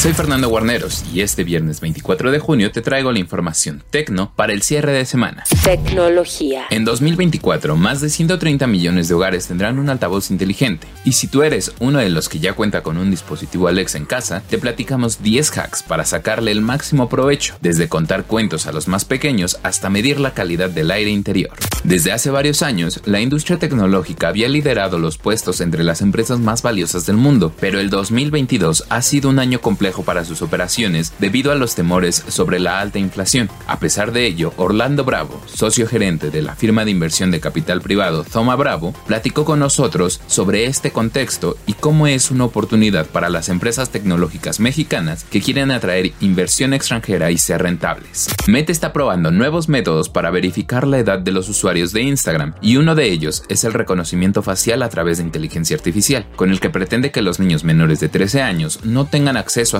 Soy Fernando Guarneros y este viernes 24 de junio te traigo la información tecno para el cierre de semana. Tecnología. En 2024, más de 130 millones de hogares tendrán un altavoz inteligente. Y si tú eres uno de los que ya cuenta con un dispositivo Alexa en casa, te platicamos 10 hacks para sacarle el máximo provecho, desde contar cuentos a los más pequeños hasta medir la calidad del aire interior. Desde hace varios años, la industria tecnológica había liderado los puestos entre las empresas más valiosas del mundo, pero el 2022 ha sido un año para sus operaciones debido a los temores sobre la alta inflación. A pesar de ello, Orlando Bravo, socio gerente de la firma de inversión de capital privado Thoma Bravo, platicó con nosotros sobre este contexto y cómo es una oportunidad para las empresas tecnológicas mexicanas que quieren atraer inversión extranjera y ser rentables. Meta está probando nuevos métodos para verificar la edad de los usuarios de Instagram y uno de ellos es el reconocimiento facial a través de inteligencia artificial, con el que pretende que los niños menores de 13 años no tengan acceso a